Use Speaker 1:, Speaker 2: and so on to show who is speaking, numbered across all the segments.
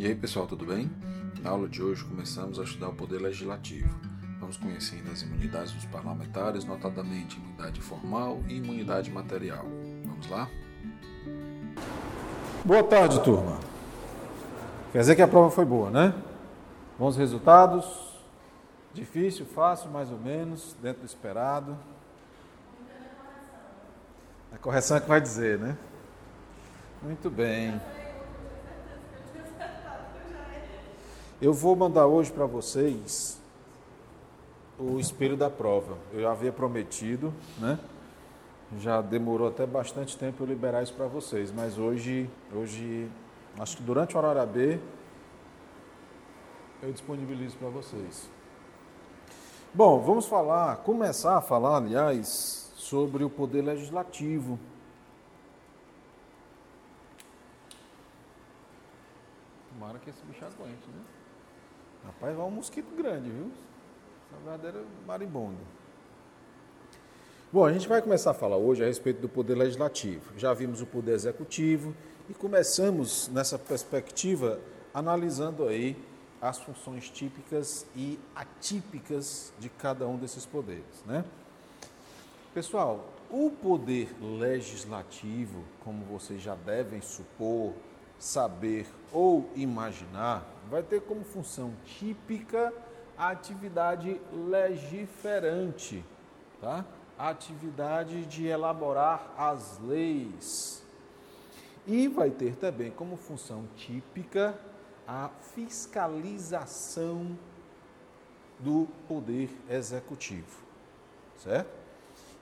Speaker 1: E aí pessoal, tudo bem? Na aula de hoje começamos a estudar o poder legislativo. Vamos conhecendo as imunidades dos parlamentares, notadamente imunidade formal e imunidade material. Vamos lá?
Speaker 2: Boa tarde, turma. Quer dizer que a prova foi boa, né? Bons resultados? Difícil, fácil, mais ou menos, dentro do esperado. A correção é que vai dizer, né? Muito bem. Eu vou mandar hoje para vocês o espelho da prova. Eu já havia prometido, né? Já demorou até bastante tempo eu liberar isso para vocês, mas hoje, hoje, acho que durante o horário B, eu disponibilizo para vocês. Bom, vamos falar, começar a falar, aliás, sobre o poder legislativo. Tomara que esse bicho aguente, né? Rapaz, vai um mosquito grande, viu? Essa verdadeira marimbondo. Bom, a gente vai começar a falar hoje a respeito do poder legislativo. Já vimos o poder executivo e começamos nessa perspectiva analisando aí as funções típicas e atípicas de cada um desses poderes, né? Pessoal, o poder legislativo, como vocês já devem supor, saber ou imaginar, vai ter como função típica a atividade legiferante, tá? a atividade de elaborar as leis. E vai ter também como função típica a fiscalização do poder executivo, certo?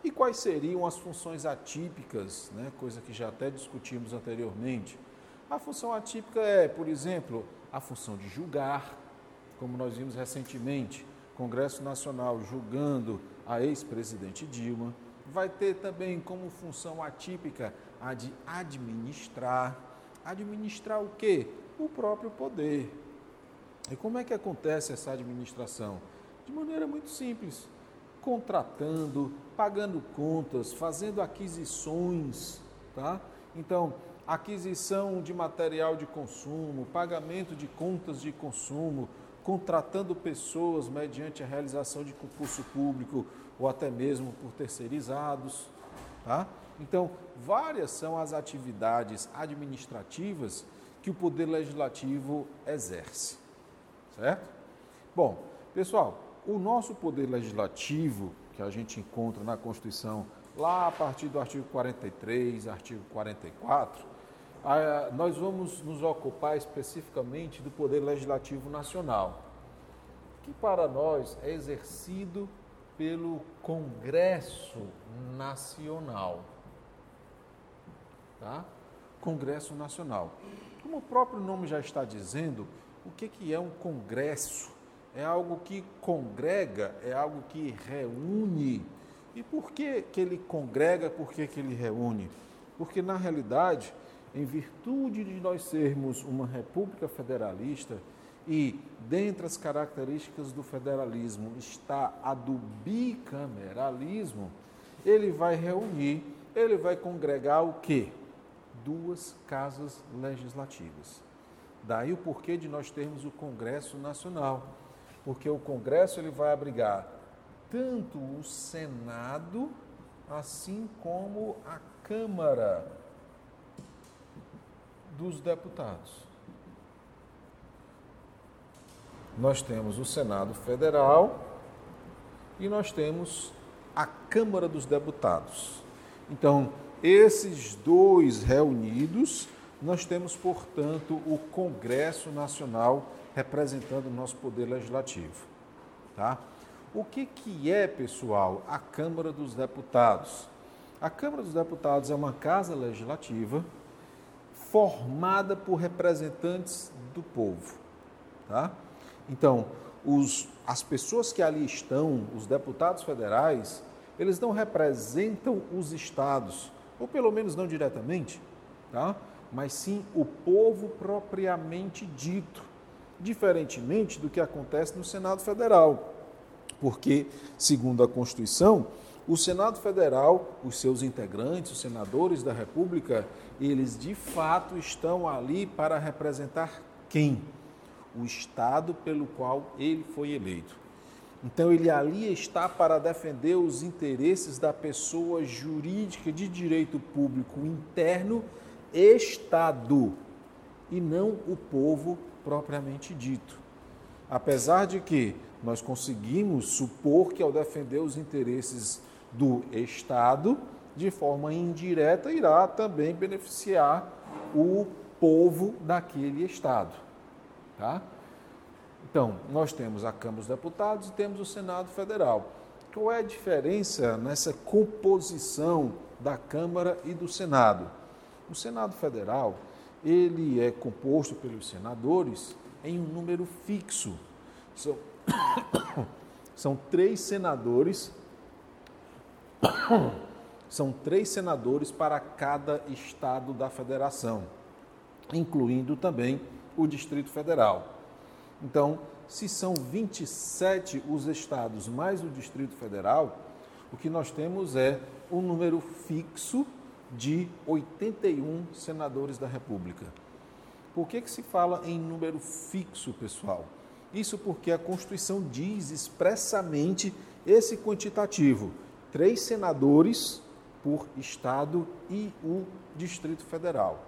Speaker 2: E quais seriam as funções atípicas, né? coisa que já até discutimos anteriormente? A função atípica é, por exemplo, a função de julgar, como nós vimos recentemente, Congresso Nacional julgando a ex-presidente Dilma. Vai ter também como função atípica a de administrar. Administrar o quê? O próprio poder. E como é que acontece essa administração? De maneira muito simples, contratando, pagando contas, fazendo aquisições, tá? Então, aquisição de material de consumo, pagamento de contas de consumo, contratando pessoas mediante a realização de concurso público ou até mesmo por terceirizados. Tá? Então, várias são as atividades administrativas que o Poder Legislativo exerce. Certo? Bom, pessoal, o nosso Poder Legislativo, que a gente encontra na Constituição, lá a partir do artigo 43, artigo 44, ah, nós vamos nos ocupar especificamente do Poder Legislativo Nacional, que para nós é exercido pelo Congresso Nacional. Tá? Congresso Nacional. Como o próprio nome já está dizendo, o que, que é um congresso? É algo que congrega, é algo que reúne. E por que, que ele congrega, por que, que ele reúne? Porque, na realidade, em virtude de nós sermos uma república federalista e dentre as características do federalismo está a do bicameralismo, ele vai reunir, ele vai congregar o quê? Duas casas legislativas. Daí o porquê de nós termos o Congresso Nacional, porque o Congresso ele vai abrigar tanto o Senado assim como a Câmara dos deputados. Nós temos o Senado Federal e nós temos a Câmara dos Deputados. Então, esses dois reunidos, nós temos, portanto, o Congresso Nacional representando o nosso poder legislativo. Tá? O que, que é, pessoal, a Câmara dos Deputados? A Câmara dos Deputados é uma casa legislativa formada por representantes do povo. Tá? Então, os, as pessoas que ali estão, os deputados federais, eles não representam os estados, ou pelo menos não diretamente, tá? mas sim o povo propriamente dito, diferentemente do que acontece no Senado Federal. Porque, segundo a Constituição, o Senado Federal, os seus integrantes, os senadores da República, eles de fato estão ali para representar quem? O Estado pelo qual ele foi eleito. Então, ele ali está para defender os interesses da pessoa jurídica de direito público interno, Estado, e não o povo propriamente dito. Apesar de que nós conseguimos supor que, ao defender os interesses do Estado, de forma indireta, irá também beneficiar o povo daquele Estado. Tá? Então, nós temos a Câmara dos Deputados e temos o Senado Federal. Qual é a diferença nessa composição da Câmara e do Senado? O Senado Federal, ele é composto pelos senadores em um número fixo. São, são três senadores são três senadores para cada estado da federação, incluindo também o Distrito Federal. Então, se são 27 os estados mais o Distrito Federal, o que nós temos é um número fixo de 81 senadores da República. Por que, que se fala em número fixo, pessoal? Isso porque a Constituição diz expressamente esse quantitativo: três senadores por Estado e o Distrito Federal.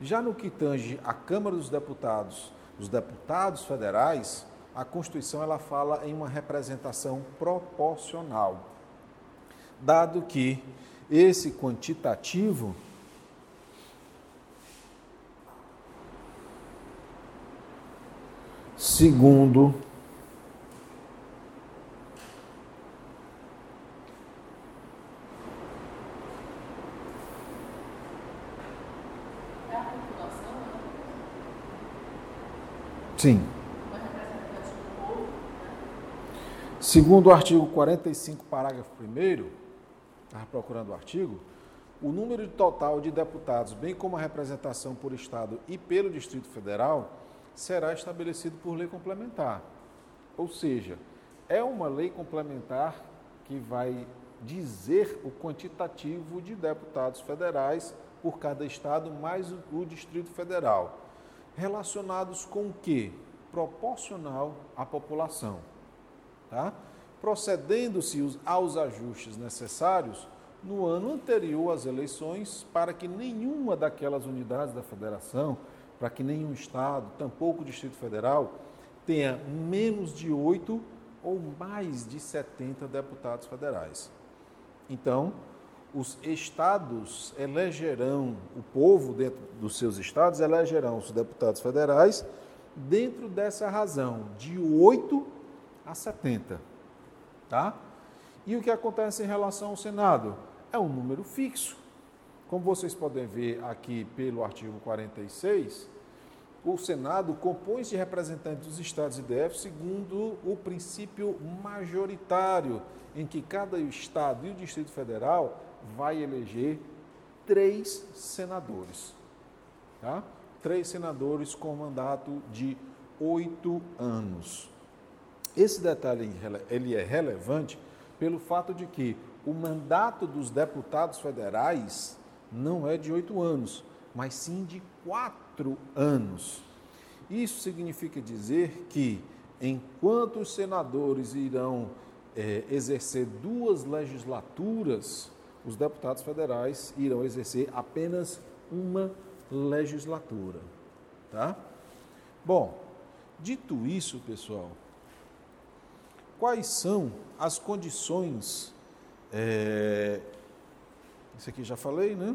Speaker 2: Já no que tange a Câmara dos Deputados, os deputados federais, a Constituição ela fala em uma representação proporcional, dado que esse quantitativo segundo Sim. Segundo o artigo 45, parágrafo 1, estava procurando o artigo, o número total de deputados, bem como a representação por Estado e pelo Distrito Federal, será estabelecido por lei complementar. Ou seja, é uma lei complementar que vai dizer o quantitativo de deputados federais por cada estado mais o Distrito Federal relacionados com o que? Proporcional à população. Tá? Procedendo-se aos ajustes necessários no ano anterior às eleições, para que nenhuma daquelas unidades da federação, para que nenhum estado, tampouco o Distrito Federal, tenha menos de oito ou mais de 70 deputados federais. Então, os estados elegerão, o povo dentro dos seus estados elegerão os deputados federais dentro dessa razão, de 8 a 70. Tá? E o que acontece em relação ao Senado? É um número fixo. Como vocês podem ver aqui pelo artigo 46, o Senado compõe-se de representantes dos estados e DF segundo o princípio majoritário, em que cada estado e o Distrito Federal vai eleger três senadores. Tá? Três senadores com mandato de oito anos. Esse detalhe ele é relevante pelo fato de que o mandato dos deputados federais não é de oito anos, mas sim de quatro anos. Isso significa dizer que, enquanto os senadores irão é, exercer duas legislaturas, os deputados federais irão exercer apenas uma legislatura. Tá? Bom, dito isso, pessoal, quais são as condições. É, isso aqui já falei, né?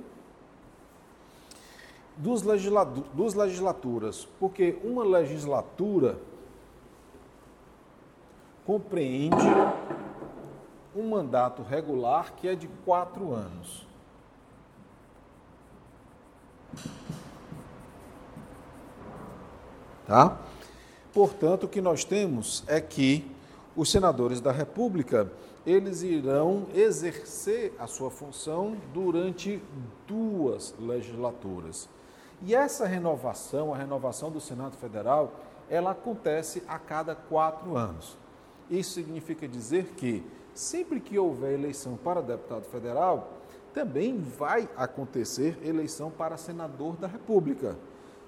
Speaker 2: Dos, legislatu dos legislaturas, porque uma legislatura compreende um mandato regular que é de quatro anos. Tá? Portanto, o que nós temos é que os senadores da República eles irão exercer a sua função durante duas legislaturas. E essa renovação, a renovação do Senado Federal, ela acontece a cada quatro anos. Isso significa dizer que sempre que houver eleição para deputado federal, também vai acontecer eleição para senador da República.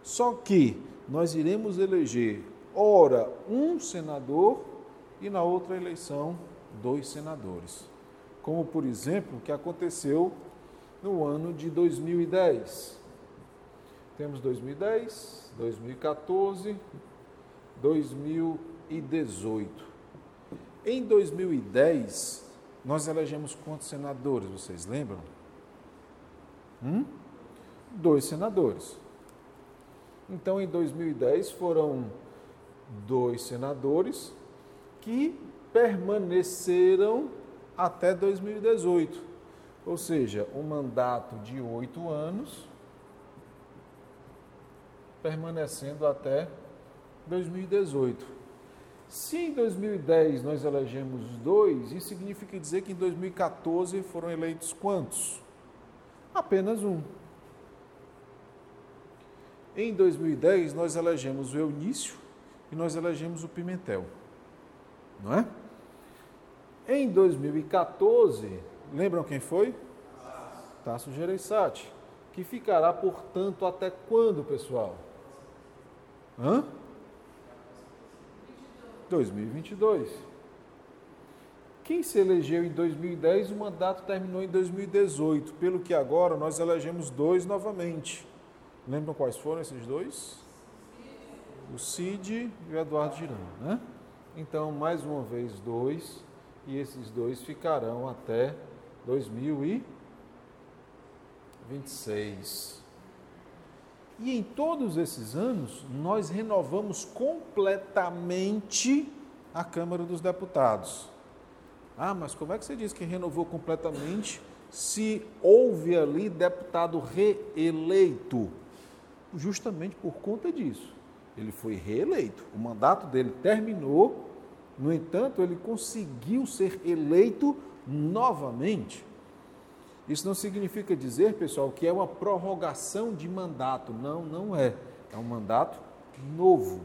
Speaker 2: Só que nós iremos eleger, ora, um senador e na outra eleição, dois senadores. Como, por exemplo, o que aconteceu no ano de 2010. Temos 2010, 2014, 2018. Em 2010, nós elegemos quantos senadores, vocês lembram? Hum? Dois senadores. Então, em 2010, foram dois senadores que permaneceram até 2018. Ou seja, um mandato de oito anos, permanecendo até 2018. Se em 2010 nós elegemos dois, isso significa dizer que em 2014 foram eleitos quantos? Apenas um. Em 2010 nós elegemos o Eunício e nós elegemos o Pimentel. Não é? Em 2014, lembram quem foi? Tasso Gereissati, que ficará, portanto, até quando, pessoal? Hã? 2022. Quem se elegeu em 2010, o mandato terminou em 2018, pelo que agora nós elegemos dois novamente. Lembram quais foram esses dois? O Cid e o Eduardo Girão, né? Então, mais uma vez, dois, e esses dois ficarão até 2026. E em todos esses anos, nós renovamos completamente a Câmara dos Deputados. Ah, mas como é que você diz que renovou completamente se houve ali deputado reeleito? Justamente por conta disso. Ele foi reeleito. O mandato dele terminou, no entanto, ele conseguiu ser eleito novamente. Isso não significa dizer, pessoal, que é uma prorrogação de mandato. Não, não é. É um mandato novo.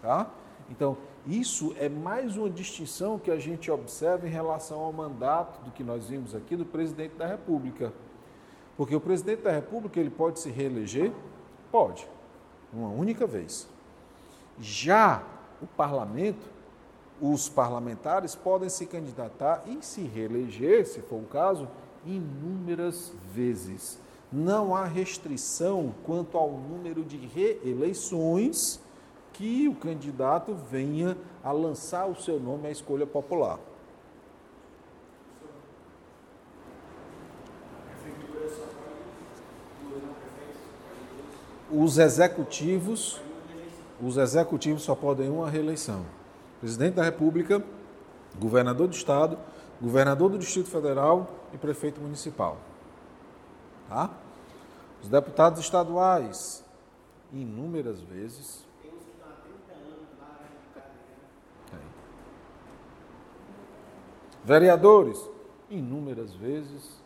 Speaker 2: Tá? Então, isso é mais uma distinção que a gente observa em relação ao mandato do que nós vimos aqui do presidente da República. Porque o presidente da República ele pode se reeleger? Pode, uma única vez. Já o parlamento, os parlamentares podem se candidatar e se reeleger, se for o caso, inúmeras vezes. Não há restrição quanto ao número de reeleições que o candidato venha a lançar o seu nome à escolha popular. Os executivos, os executivos só podem uma reeleição. Presidente da República, governador do estado, governador do Distrito Federal e prefeito municipal. Tá? Os deputados estaduais, inúmeras vezes. Que há 30 anos Vereadores, inúmeras vezes.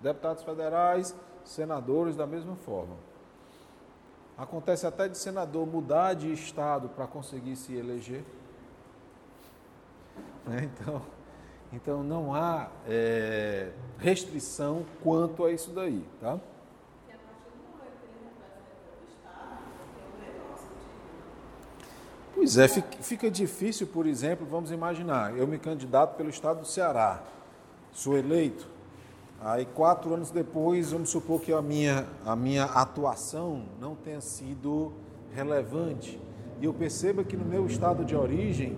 Speaker 2: Deputados federais, senadores da mesma forma. Acontece até de senador mudar de estado para conseguir se eleger. Né? Então, então não há é, restrição quanto a isso daí, tá? Pois é, fica difícil, por exemplo, vamos imaginar, eu me candidato pelo estado do Ceará, sou eleito, aí quatro anos depois, vamos supor que a minha, a minha atuação não tenha sido relevante, e eu perceba que no meu estado de origem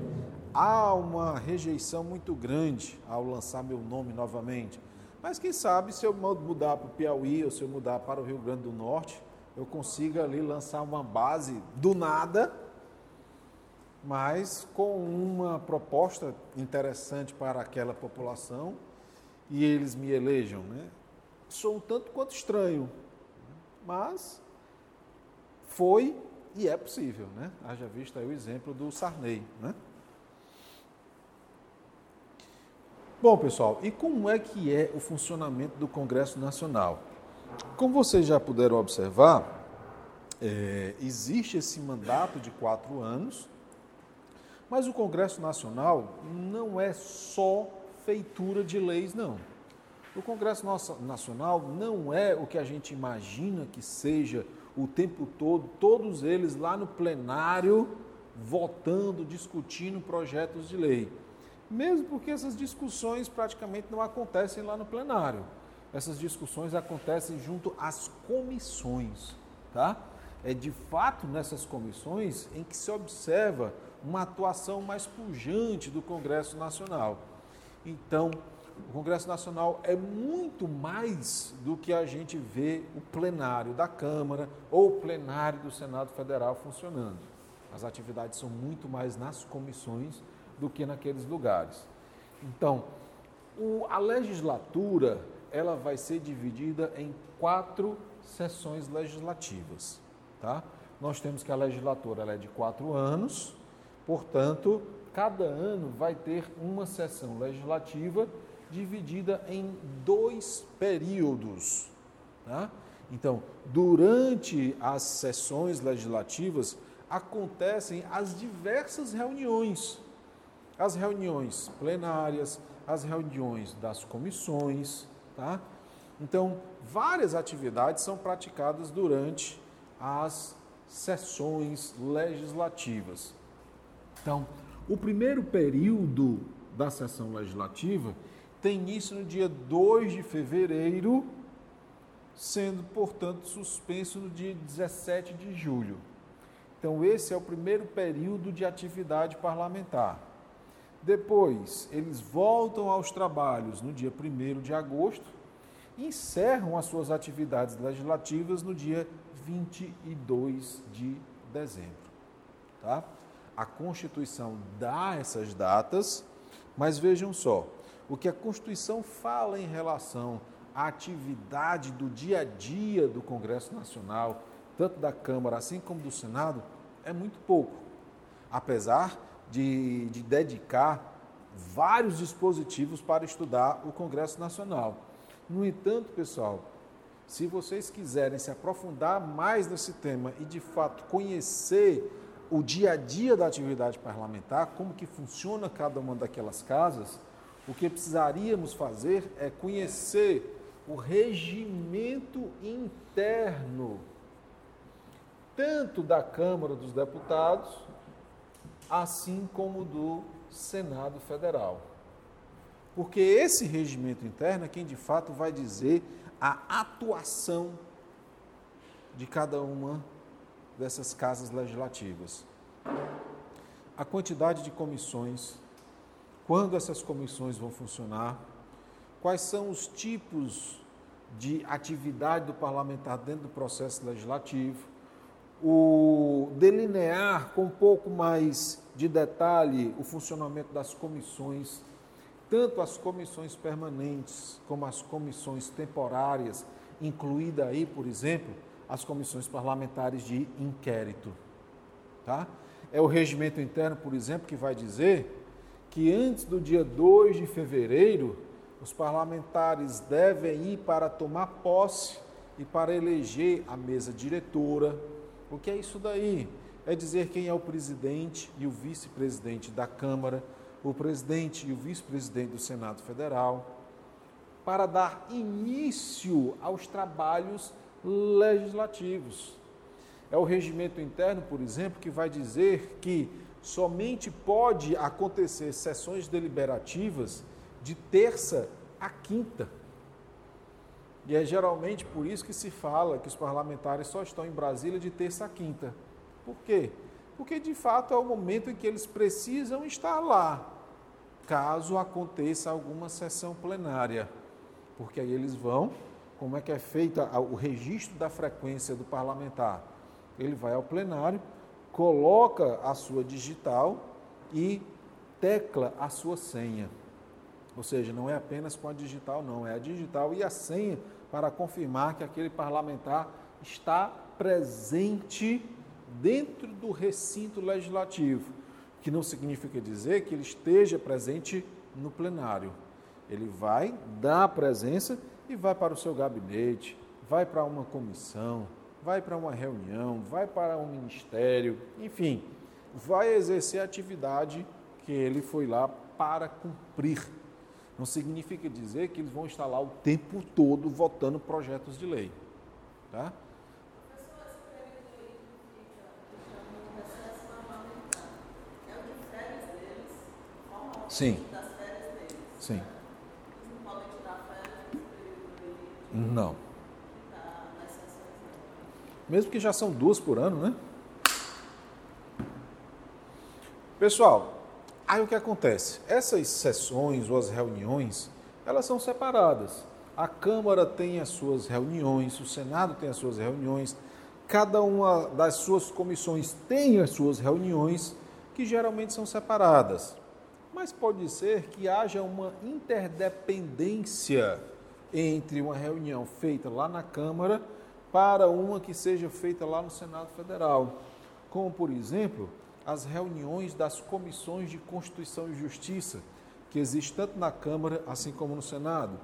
Speaker 2: há uma rejeição muito grande ao lançar meu nome novamente. Mas quem sabe se eu mudar para o Piauí ou se eu mudar para o Rio Grande do Norte, eu consiga ali lançar uma base do nada, mas com uma proposta interessante para aquela população e eles me elejam. Né? Sou um tanto quanto estranho, mas foi e é possível. Né? Haja visto aí o exemplo do Sarney. Né? Bom, pessoal, e como é que é o funcionamento do Congresso Nacional? Como vocês já puderam observar, é, existe esse mandato de quatro anos, mas o Congresso Nacional não é só feitura de leis, não. O Congresso Nacional não é o que a gente imagina que seja o tempo todo, todos eles lá no plenário, votando, discutindo projetos de lei. Mesmo porque essas discussões praticamente não acontecem lá no plenário. Essas discussões acontecem junto às comissões, tá? É de fato nessas comissões em que se observa uma atuação mais pujante do Congresso Nacional. Então, o Congresso Nacional é muito mais do que a gente vê o plenário da Câmara ou o plenário do Senado Federal funcionando. As atividades são muito mais nas comissões do que naqueles lugares. Então, o, a legislatura ela vai ser dividida em quatro sessões legislativas. Tá? Nós temos que a legislatura ela é de quatro anos, portanto, cada ano vai ter uma sessão legislativa dividida em dois períodos. Tá? Então, durante as sessões legislativas, acontecem as diversas reuniões. As reuniões plenárias, as reuniões das comissões. Tá? Então, várias atividades são praticadas durante as sessões legislativas. Então, o primeiro período da sessão legislativa tem início no dia 2 de fevereiro, sendo, portanto, suspenso no dia 17 de julho. Então, esse é o primeiro período de atividade parlamentar. Depois, eles voltam aos trabalhos no dia 1 de agosto e encerram as suas atividades legislativas no dia 22 de dezembro. Tá? A Constituição dá essas datas, mas vejam só, o que a Constituição fala em relação à atividade do dia a dia do Congresso Nacional, tanto da Câmara assim como do Senado, é muito pouco. Apesar de, de dedicar vários dispositivos para estudar o Congresso Nacional. No entanto, pessoal, se vocês quiserem se aprofundar mais nesse tema e de fato conhecer o dia a dia da atividade parlamentar, como que funciona cada uma daquelas casas, o que precisaríamos fazer é conhecer o regimento interno, tanto da Câmara dos Deputados, assim como do Senado Federal. Porque esse regimento interno é quem de fato vai dizer a atuação de cada uma dessas casas legislativas. A quantidade de comissões, quando essas comissões vão funcionar, quais são os tipos de atividade do parlamentar dentro do processo legislativo, o delinear com um pouco mais de detalhe o funcionamento das comissões, tanto as comissões permanentes como as comissões temporárias, incluída aí, por exemplo, as comissões parlamentares de inquérito, tá? É o regimento interno, por exemplo, que vai dizer que antes do dia 2 de fevereiro, os parlamentares devem ir para tomar posse e para eleger a mesa diretora. O que é isso daí? É dizer quem é o presidente e o vice-presidente da Câmara, o presidente e o vice-presidente do Senado Federal, para dar início aos trabalhos legislativos. É o regimento interno, por exemplo, que vai dizer que somente pode acontecer sessões deliberativas de terça a quinta. E é geralmente por isso que se fala que os parlamentares só estão em Brasília de terça a quinta. Por quê? Porque de fato é o momento em que eles precisam estar lá, caso aconteça alguma sessão plenária. Porque aí eles vão, como é que é feito o registro da frequência do parlamentar? Ele vai ao plenário, coloca a sua digital e tecla a sua senha. Ou seja, não é apenas com a digital, não, é a digital e a senha para confirmar que aquele parlamentar está presente dentro do recinto legislativo, que não significa dizer que ele esteja presente no plenário. Ele vai dar a presença e vai para o seu gabinete, vai para uma comissão, vai para uma reunião, vai para um ministério, enfim, vai exercer a atividade que ele foi lá para cumprir não significa dizer que eles vão estar lá o tempo todo votando projetos de lei. Tá? Sim. Sim.
Speaker 3: Não.
Speaker 2: Mesmo que já são duas por ano, né? Pessoal, aí o que acontece? Essas sessões ou as reuniões, elas são separadas. A Câmara tem as suas reuniões, o Senado tem as suas reuniões, cada uma das suas comissões tem as suas reuniões, que geralmente são separadas. Mas pode ser que haja uma interdependência entre uma reunião feita lá na Câmara para uma que seja feita lá no Senado Federal. Como, por exemplo, as reuniões das comissões de Constituição e Justiça, que existe tanto na Câmara assim como no Senado.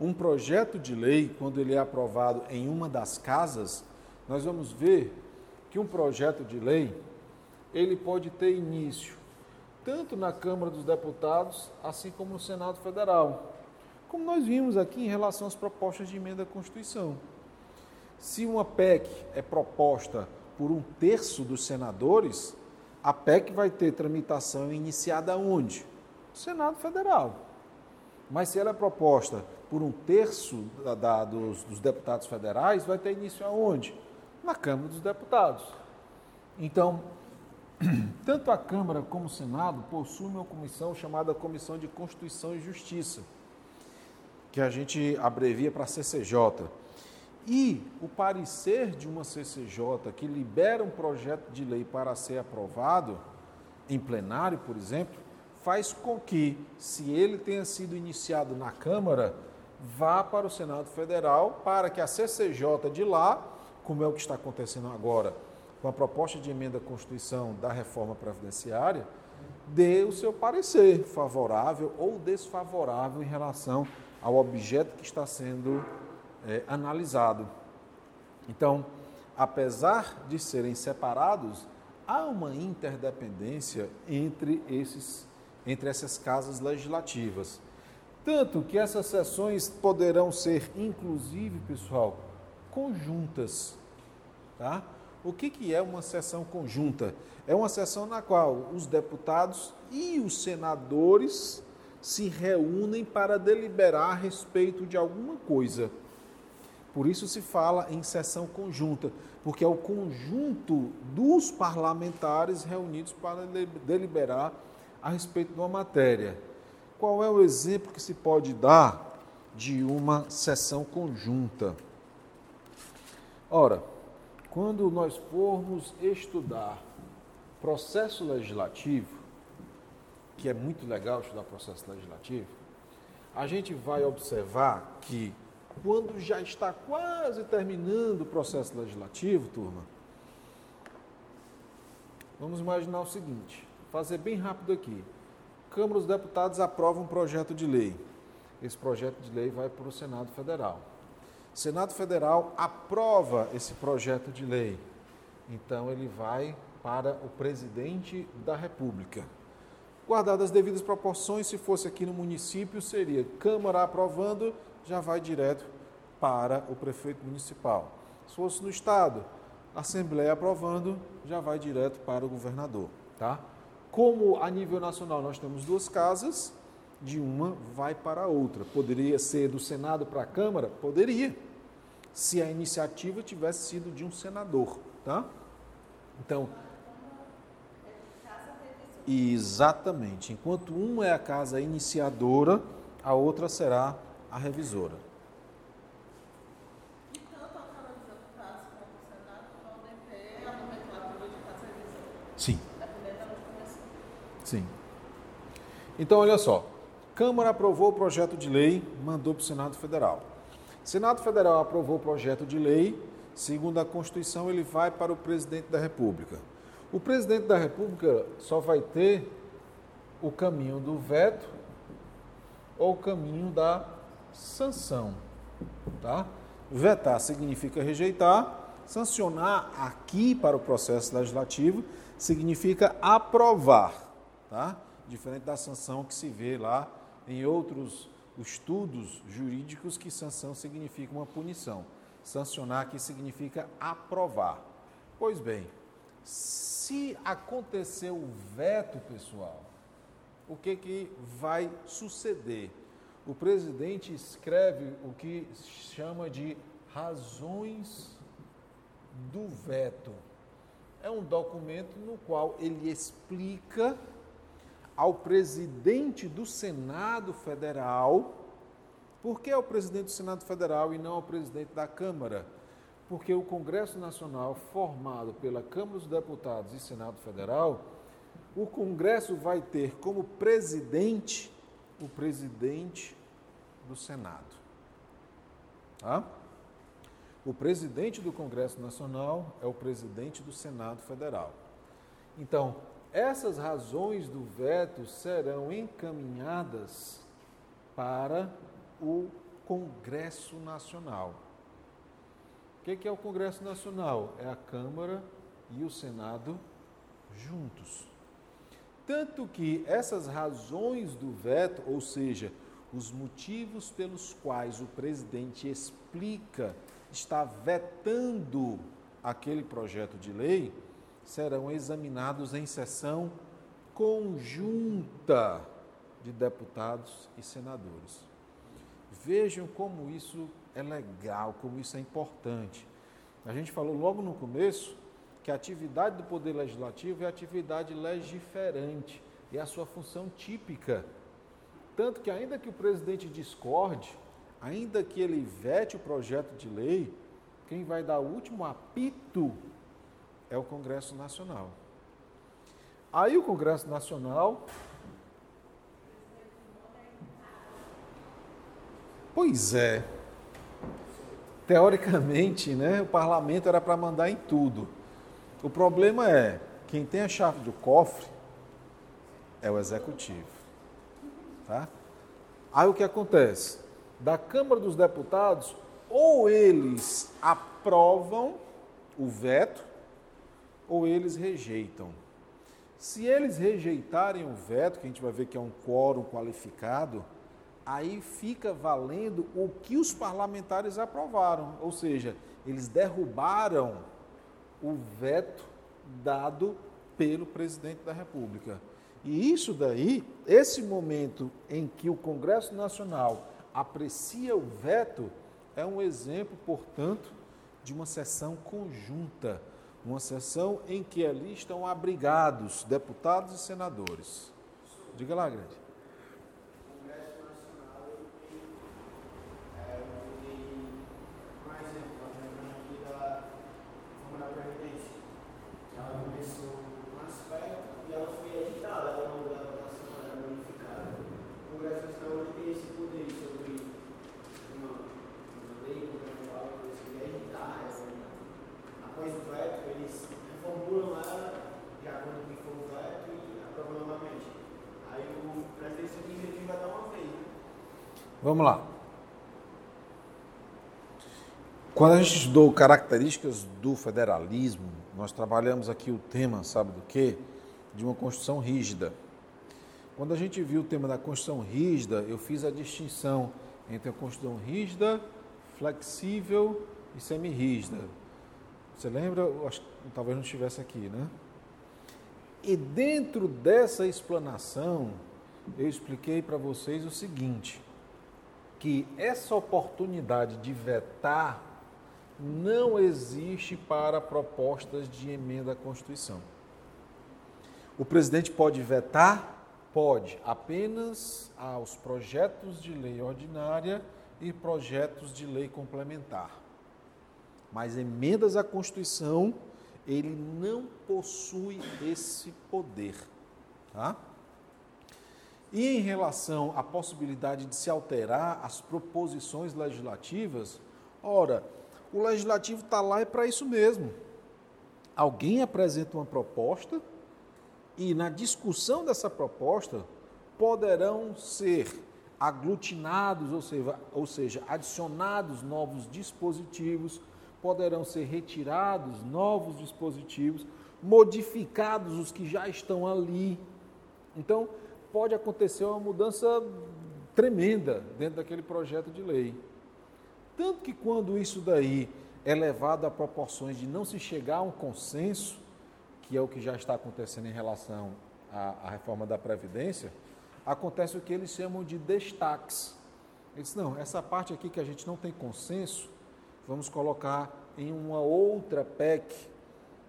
Speaker 2: Um projeto de lei, quando ele é aprovado em uma das casas, nós vamos ver que um projeto de lei ele pode ter início tanto na Câmara dos Deputados, assim como no Senado Federal. Como nós vimos aqui em relação às propostas de emenda à Constituição. Se uma PEC é proposta por um terço dos senadores, a PEC vai ter tramitação iniciada onde? No Senado Federal. Mas se ela é proposta por um terço da, da, dos, dos deputados federais, vai ter início aonde? Na Câmara dos Deputados. Então, tanto a Câmara como o Senado possuem uma comissão chamada Comissão de Constituição e Justiça, que a gente abrevia para CCJ. E o parecer de uma CCJ que libera um projeto de lei para ser aprovado em plenário, por exemplo, faz com que, se ele tenha sido iniciado na Câmara, vá para o Senado Federal para que a CCJ de lá, como é o que está acontecendo agora com a proposta de emenda à Constituição da reforma previdenciária, dê o seu parecer favorável ou desfavorável em relação ao objeto que está sendo é, analisado. Então, apesar de serem separados, há uma interdependência entre, esses, entre essas casas legislativas. Tanto que essas sessões poderão ser, inclusive, pessoal, conjuntas. Tá? O que, que é uma sessão conjunta? É uma sessão na qual os deputados e os senadores se reúnem para deliberar a respeito de alguma coisa. Por isso se fala em sessão conjunta, porque é o conjunto dos parlamentares reunidos para deliberar a respeito de uma matéria. Qual é o exemplo que se pode dar de uma sessão conjunta? Ora, quando nós formos estudar processo legislativo, que é muito legal estudar processo legislativo, a gente vai observar que quando já está quase terminando o processo legislativo, turma, vamos imaginar o seguinte, fazer bem rápido aqui. Câmara dos Deputados aprova um projeto de lei. Esse projeto de lei vai para o Senado Federal. Senado Federal aprova esse projeto de lei. Então ele vai para o presidente da República. Guardadas as devidas proporções, se fosse aqui no município, seria Câmara aprovando, já vai direto para o prefeito municipal. Se fosse no estado, Assembleia aprovando, já vai direto para o governador, tá? Como a nível nacional nós temos duas casas, de uma vai para a outra. Poderia ser do Senado para a Câmara? Poderia. Se a iniciativa tivesse sido de um senador, tá? Então, Exatamente. Enquanto uma é a casa iniciadora, a outra será a revisora.
Speaker 3: Revisora,
Speaker 2: Sim.
Speaker 3: da comissão.
Speaker 2: Sim. Então, olha só. Câmara aprovou o projeto de lei, mandou para o Senado Federal. Senado Federal aprovou o projeto de lei, segundo a Constituição, ele vai para o presidente da República. O presidente da República só vai ter o caminho do veto ou o caminho da sanção, tá? Vetar significa rejeitar, sancionar aqui para o processo legislativo significa aprovar, tá? Diferente da sanção que se vê lá em outros estudos jurídicos que sanção significa uma punição. Sancionar aqui significa aprovar. Pois bem, se acontecer o veto, pessoal, o que, que vai suceder? O presidente escreve o que chama de razões do veto. É um documento no qual ele explica ao presidente do Senado Federal por que é o presidente do Senado Federal e não ao presidente da Câmara? Porque o Congresso Nacional, formado pela Câmara dos Deputados e Senado Federal, o Congresso vai ter como presidente o presidente do Senado. Tá? O presidente do Congresso Nacional é o presidente do Senado Federal. Então, essas razões do veto serão encaminhadas para o Congresso Nacional. O que é o Congresso Nacional? É a Câmara e o Senado juntos. Tanto que essas razões do veto, ou seja, os motivos pelos quais o presidente explica, está vetando aquele projeto de lei, serão examinados em sessão conjunta de deputados e senadores. Vejam como isso é legal, como isso é importante. A gente falou logo no começo que a atividade do Poder Legislativo é atividade legiferante, é a sua função típica. Tanto que, ainda que o presidente discorde, ainda que ele vete o projeto de lei, quem vai dar o último apito é o Congresso Nacional. Aí o Congresso Nacional. Pois é. Teoricamente, né, o parlamento era para mandar em tudo. O problema é, quem tem a chave do cofre é o executivo. Tá? Aí o que acontece? Da Câmara dos Deputados, ou eles aprovam o veto, ou eles rejeitam. Se eles rejeitarem o veto, que a gente vai ver que é um quórum qualificado, aí fica valendo o que os parlamentares aprovaram, ou seja, eles derrubaram o veto dado pelo presidente da República. E isso daí, esse momento em que o Congresso Nacional aprecia o veto, é um exemplo, portanto, de uma sessão conjunta, uma sessão em que ali estão abrigados deputados e senadores. Diga lá, Grande. Vamos lá. Quando a gente estudou características do federalismo, nós trabalhamos aqui o tema, sabe do quê? De uma Constituição rígida. Quando a gente viu o tema da Constituição rígida, eu fiz a distinção entre a Constituição rígida, flexível e semi-rígida. Você lembra? Acho, talvez não estivesse aqui, né? E dentro dessa explanação, eu expliquei para vocês o seguinte: que essa oportunidade de vetar não existe para propostas de emenda à Constituição. O presidente pode vetar? Pode, apenas aos projetos de lei ordinária e projetos de lei complementar. Mas emendas à Constituição, ele não possui esse poder. Tá? E em relação à possibilidade de se alterar as proposições legislativas, ora, o legislativo está lá é para isso mesmo. Alguém apresenta uma proposta e na discussão dessa proposta poderão ser aglutinados, ou seja, ou seja, adicionados novos dispositivos, poderão ser retirados novos dispositivos, modificados os que já estão ali. Então, pode acontecer uma mudança tremenda dentro daquele projeto de lei. Tanto que quando isso daí é levado a proporções de não se chegar a um consenso, que é o que já está acontecendo em relação à, à reforma da Previdência, acontece o que eles chamam de destaques. Eles não, essa parte aqui que a gente não tem consenso, vamos colocar em uma outra PEC,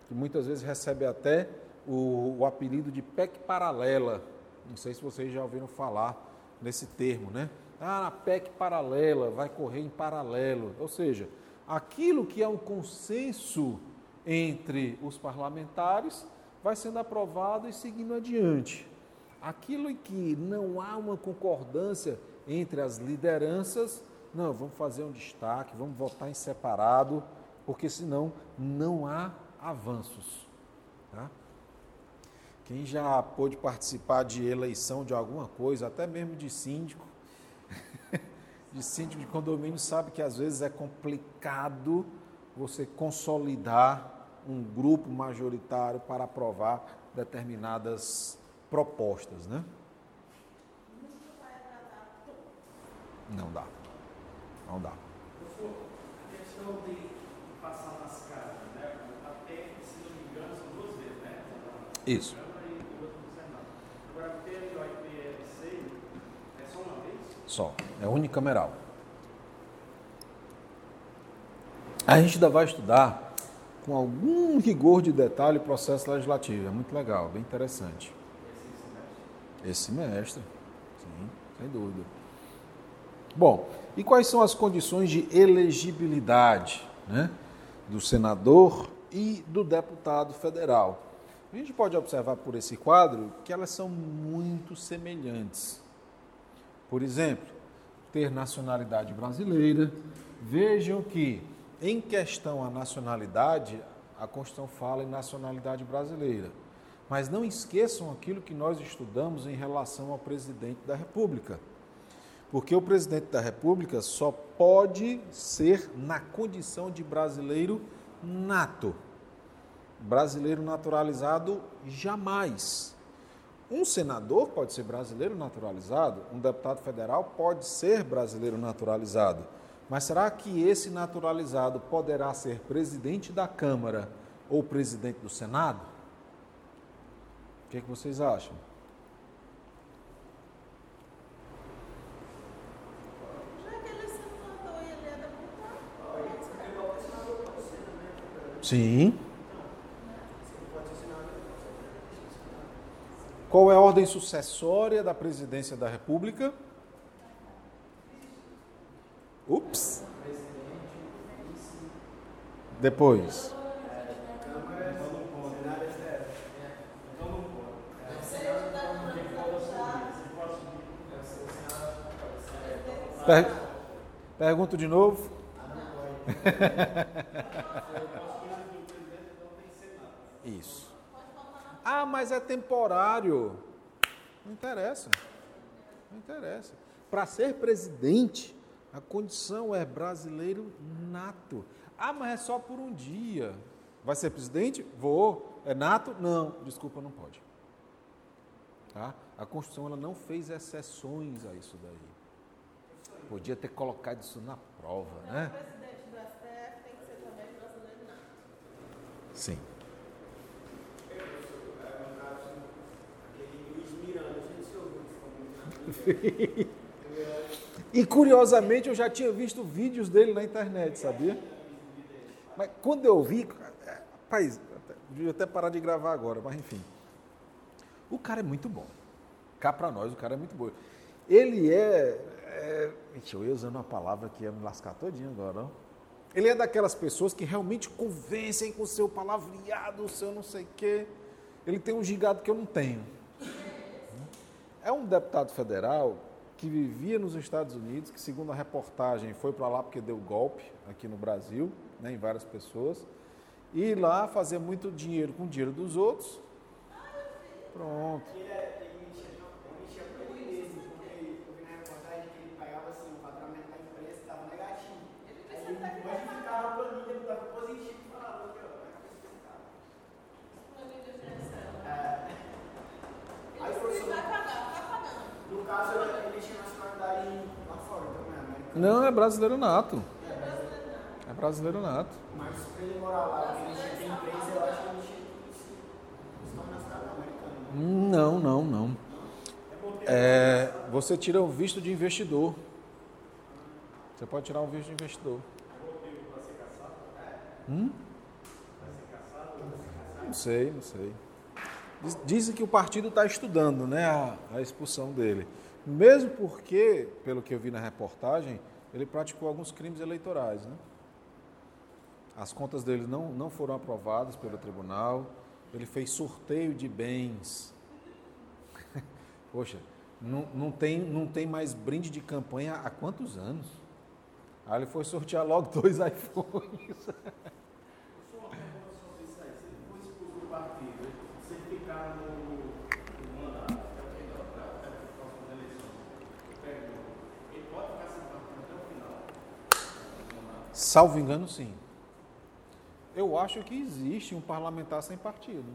Speaker 2: que muitas vezes recebe até o, o apelido de PEC paralela. Não sei se vocês já ouviram falar nesse termo, né? Ah, a PEC paralela vai correr em paralelo. Ou seja, aquilo que é um consenso entre os parlamentares vai sendo aprovado e seguindo adiante. Aquilo em que não há uma concordância entre as lideranças, não, vamos fazer um destaque, vamos votar em separado, porque senão não há avanços. Tá? Quem já pôde participar de eleição de alguma coisa, até mesmo de síndico, de síndico de condomínio, sabe que às vezes é complicado você consolidar um grupo majoritário para aprovar determinadas propostas, né? Não dá. Não dá.
Speaker 4: A questão de passar nas casas, né? Até, se não me engano, são duas vezes, né?
Speaker 2: Isso.
Speaker 4: Câmara e outra no Senado. Agora, o PL 8 e PL6 é só uma vez?
Speaker 2: Só. É unicameral. A gente ainda vai estudar com algum rigor de detalhe o processo legislativo. É muito legal, bem interessante. Esse semestre. Sim, sem dúvida. Bom, e quais são as condições de elegibilidade né, do senador e do deputado federal? A gente pode observar por esse quadro que elas são muito semelhantes. Por exemplo, ter nacionalidade brasileira. Vejam que, em questão à nacionalidade, a Constituição fala em nacionalidade brasileira. Mas não esqueçam aquilo que nós estudamos em relação ao presidente da República. Porque o presidente da República só pode ser na condição de brasileiro nato. Brasileiro naturalizado, jamais. Um senador pode ser brasileiro naturalizado, um deputado federal pode ser brasileiro naturalizado. Mas será que esse naturalizado poderá ser presidente da Câmara ou presidente do Senado? O que, é que vocês acham?
Speaker 3: Já que ele é senador e ele é deputado, pode ser.
Speaker 2: Sim. Qual é a ordem sucessória da presidência da República? Ups. Depois. Per- Pergunto de novo. Isso. Ah, mas é temporário. Não interessa. Não interessa. Para ser presidente, a condição é brasileiro nato. Ah, mas é só por um dia. Vai ser presidente? Vou. É nato? Não. Desculpa, não pode. Tá? A Constituição ela não fez exceções a isso daí. Podia ter colocado isso na prova, né?
Speaker 3: O presidente do STF tem que ser também brasileiro não.
Speaker 2: Sim. E curiosamente eu já tinha visto vídeos dele na internet, sabia? Mas quando eu vi, rapaz, até- devia até parar de gravar agora, mas enfim. O cara é muito bom. Cá pra nós, o cara é muito bom. Ele é. é eu ia usando uma palavra que ia me lascar todinho agora, ó. Ele é daquelas pessoas que realmente convencem com o seu palavreado, o seu não sei o quê. Ele tem um gigado que eu não tenho. É um deputado federal que vivia nos Estados Unidos, que segundo a reportagem foi para lá porque deu golpe aqui no Brasil, né, em várias pessoas, e lá fazia muito dinheiro com o dinheiro dos outros. Pronto.
Speaker 5: Ele, é- ele mexia, ele mexia com ele mesmo, porque eu vi na reportagem que ele pagava assim, o faturamento da empresa estava negativo. Aí ele modificava a planilha, ele estava positivo e falava, aqui, ó, vai acontecer esse cara. É. Aí o professor,
Speaker 3: Vai pagar, vai pagando.
Speaker 5: no caso, ele ele tinha nacionalidade lá fora, então não é
Speaker 2: brasileiro nato. É brasileiro nato.
Speaker 5: Mas pra ele morar lá, ele ter empresa, eu acho que ele se se tornar cidadão americano.
Speaker 2: Não, não, não.
Speaker 4: É
Speaker 2: você tira o visto de investidor. Você pode tirar um visto de investidor. Hum? Não sei, não sei. Diz- Dizem que o partido está estudando né, a, a expulsão dele. Mesmo porque, pelo que eu vi na reportagem, ele praticou alguns crimes eleitorais. Né? As contas dele não, não foram aprovadas pelo tribunal. Ele fez sorteio de bens. Poxa, não, não, tem, não tem mais brinde de campanha há quantos anos? Aí ele foi sortear logo dois iPhones.
Speaker 4: Só uma pergunta sobre isso aí. Se ele for expulso do partido, se ele ficar no, no mandato, até o final, até a próxima eleição, pergunta, ele pode ficar sem partido até o final do mandato?
Speaker 2: Salvo engano, sim. Eu acho que existe um parlamentar sem partido.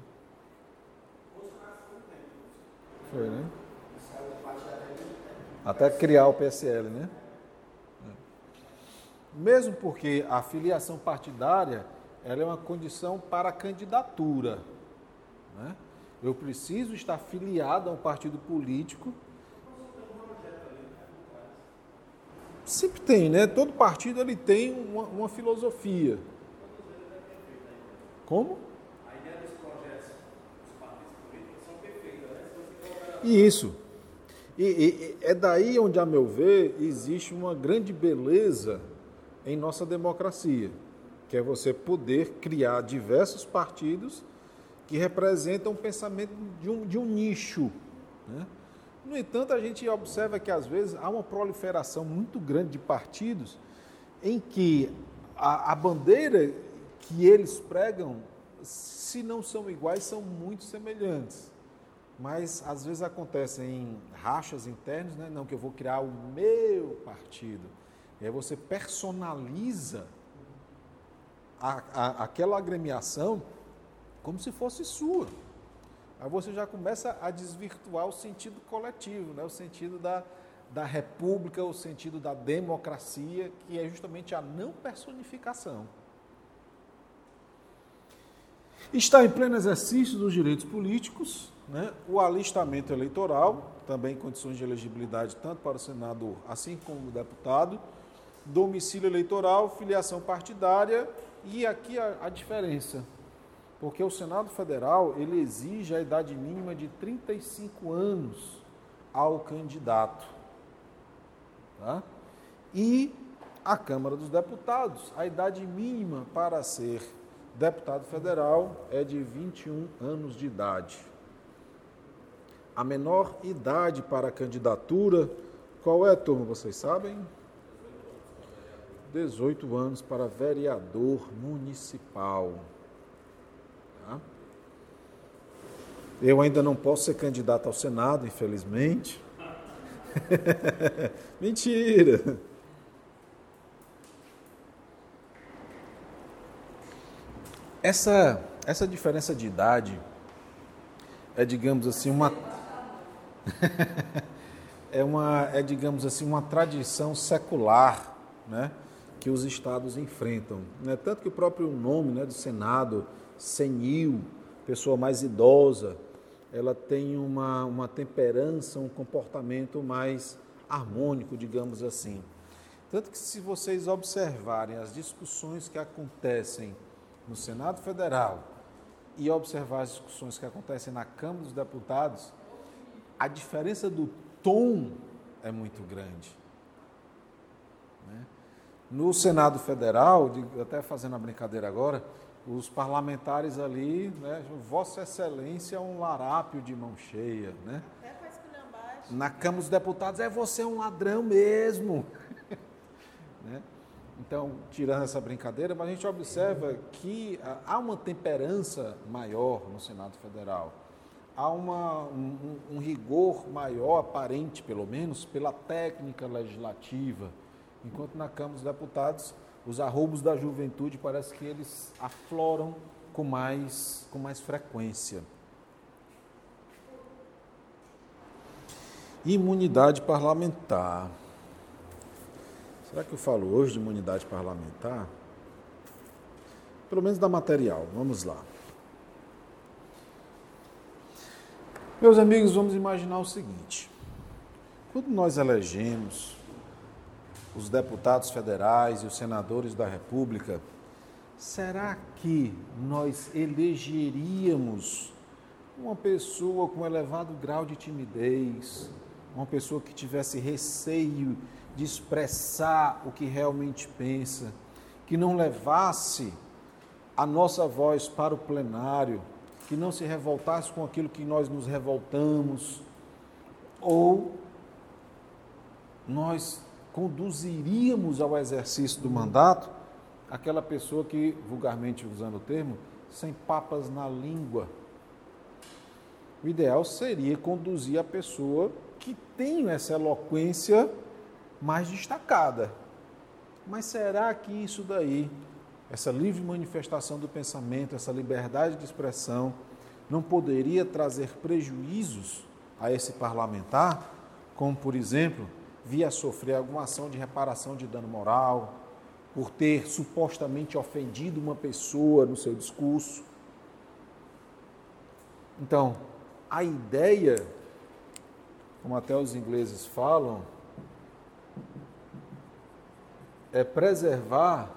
Speaker 2: Foi, né? Até criar o PSL, né? É. Mesmo porque a filiação partidária ela é uma condição para a candidatura. Né? Eu preciso estar filiado a um partido político. Sempre tem, né? Todo partido ele tem uma, uma filosofia. Como?
Speaker 4: A ideia dos projetos dos partidos políticos são perfeitas, né? Colocar
Speaker 2: Isso. E, e- e é daí onde, a meu ver, existe uma grande beleza em nossa democracia, que é você poder criar diversos partidos que representam o pensamento de um, de um nicho. né? No entanto, a gente observa que às vezes há uma proliferação muito grande de partidos em que a, a bandeira que eles pregam, se não são iguais, são muito semelhantes. Mas às vezes acontecem rachas internas, né? não, que eu vou criar o meu partido. E aí você personaliza a- a- aquela agremiação como se fosse sua. Aí você já começa a desvirtuar o sentido coletivo, né? o sentido da, da república, o sentido da democracia, que é justamente a não personificação. Está em pleno exercício dos direitos políticos, né? o alistamento eleitoral, também condições de elegibilidade tanto para o senador assim como o deputado, domicílio eleitoral, filiação partidária e aqui a, a diferença, porque o Senado Federal ele exige a idade mínima de 35 anos ao candidato. Tá? E a Câmara dos Deputados, a idade mínima para ser deputado federal é de 21 anos de idade. A menor idade para candidatura, qual é, turma? Vocês sabem? 18 anos para vereador municipal. Eu ainda não posso ser candidato ao Senado, infelizmente. Mentira! Essa, essa diferença de idade é, digamos assim, uma é uma é digamos assim uma tradição secular, né, que os estados enfrentam, né? Tanto que o próprio nome, né, do Senado, senil, pessoa mais idosa, ela tem uma uma temperança, um comportamento mais harmônico, digamos assim. Tanto que se vocês observarem as discussões que acontecem no Senado Federal e observar as discussões que acontecem na Câmara dos Deputados, a diferença do tom é muito grande. né? No Senado Federal, de- até fazendo a brincadeira agora, os parlamentares ali, né, Vossa Excelência é um larápio de mão cheia, né?
Speaker 3: Até.
Speaker 2: Na Câmara dos Deputados é você um ladrão mesmo. né? Então, tirando essa brincadeira, mas a gente observa que há uma temperança maior no Senado Federal. Há uma, um, um- um rigor maior, aparente pelo menos, pela técnica legislativa. Enquanto na Câmara dos Deputados, os arroubos da juventude parece que eles afloram com mais, com mais frequência. Imunidade parlamentar. Será que eu falo hoje de imunidade parlamentar? Pelo menos da material. Vamos lá. Meus amigos, vamos imaginar o seguinte: Quando nós elegemos os deputados federais e os senadores da República, será que nós elegeríamos uma pessoa com elevado grau de timidez, uma pessoa que tivesse receio de expressar o que realmente pensa, que não levasse a nossa voz para o plenário, que não se revoltasse com aquilo que nós nos revoltamos, ou nós conduziríamos ao exercício do mandato aquela pessoa que, vulgarmente usando o termo, sem papas na língua. O ideal seria conduzir a pessoa que tem essa eloquência mais destacada. Mas será que isso daí, essa livre manifestação do pensamento, essa liberdade de expressão, não poderia trazer prejuízos a esse parlamentar? Como, por exemplo, via sofrer alguma ação de reparação de dano moral, por ter supostamente ofendido uma pessoa no seu discurso. Então, a ideia, como até os ingleses falam, é preservar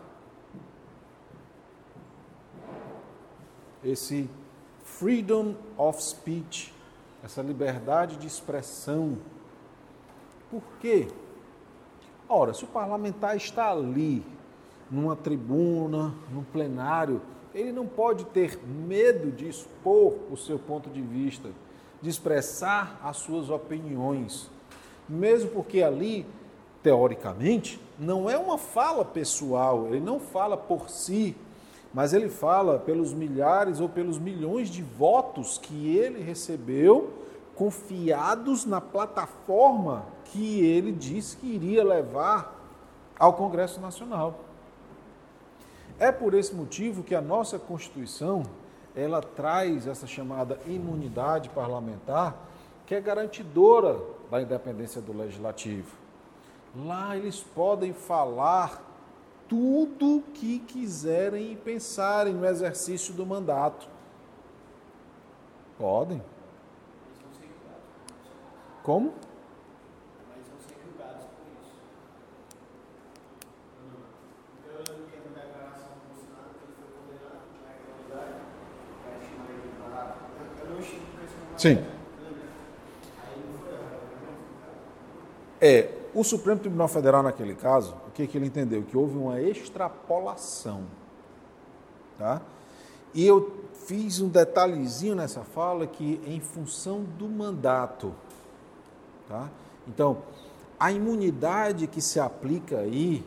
Speaker 2: esse freedom of speech, essa liberdade de expressão por quê? Ora, se o parlamentar está ali, numa tribuna, num plenário, ele não pode ter medo de expor o seu ponto de vista, de expressar as suas opiniões, mesmo porque ali, teoricamente, não é uma fala pessoal, ele não fala por si, mas ele fala pelos milhares ou pelos milhões de votos que ele recebeu confiados na plataforma que ele disse que iria levar ao Congresso Nacional. É por esse motivo que a nossa Constituição ela traz essa chamada imunidade parlamentar, que é garantidora da independência do legislativo. Lá eles podem falar tudo que quiserem e pensarem no exercício do mandato. Podem. Como?
Speaker 5: Mas vão ser julgados por isso. Eu lembro que na declaração do Bolsonaro, que ele foi condenado na ilegalidade, vai chamar ele para. Eu não estive com esse momento.
Speaker 2: Sim. É, o Supremo Tribunal Federal, naquele caso, o que, que ele entendeu? Que houve uma extrapolação. Tá? E eu fiz um detalhezinho nessa fala que, em função do mandato, tá? então, a imunidade que se aplica aí,